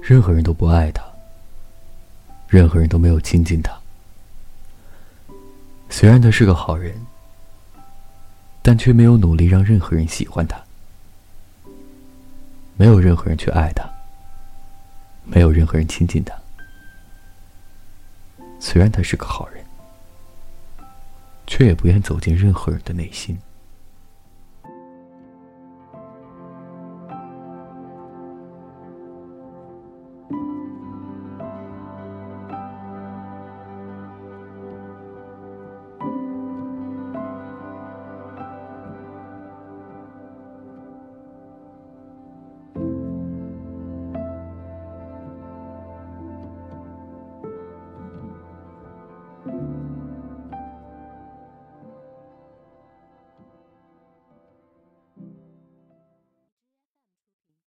任何人都不爱他任何人都没有亲近他。虽然他是个好人但却没有努力让任何人喜欢他。没有任何人去爱他没有任何人亲近他。虽然他是个好人却也不愿走进任何人的内心。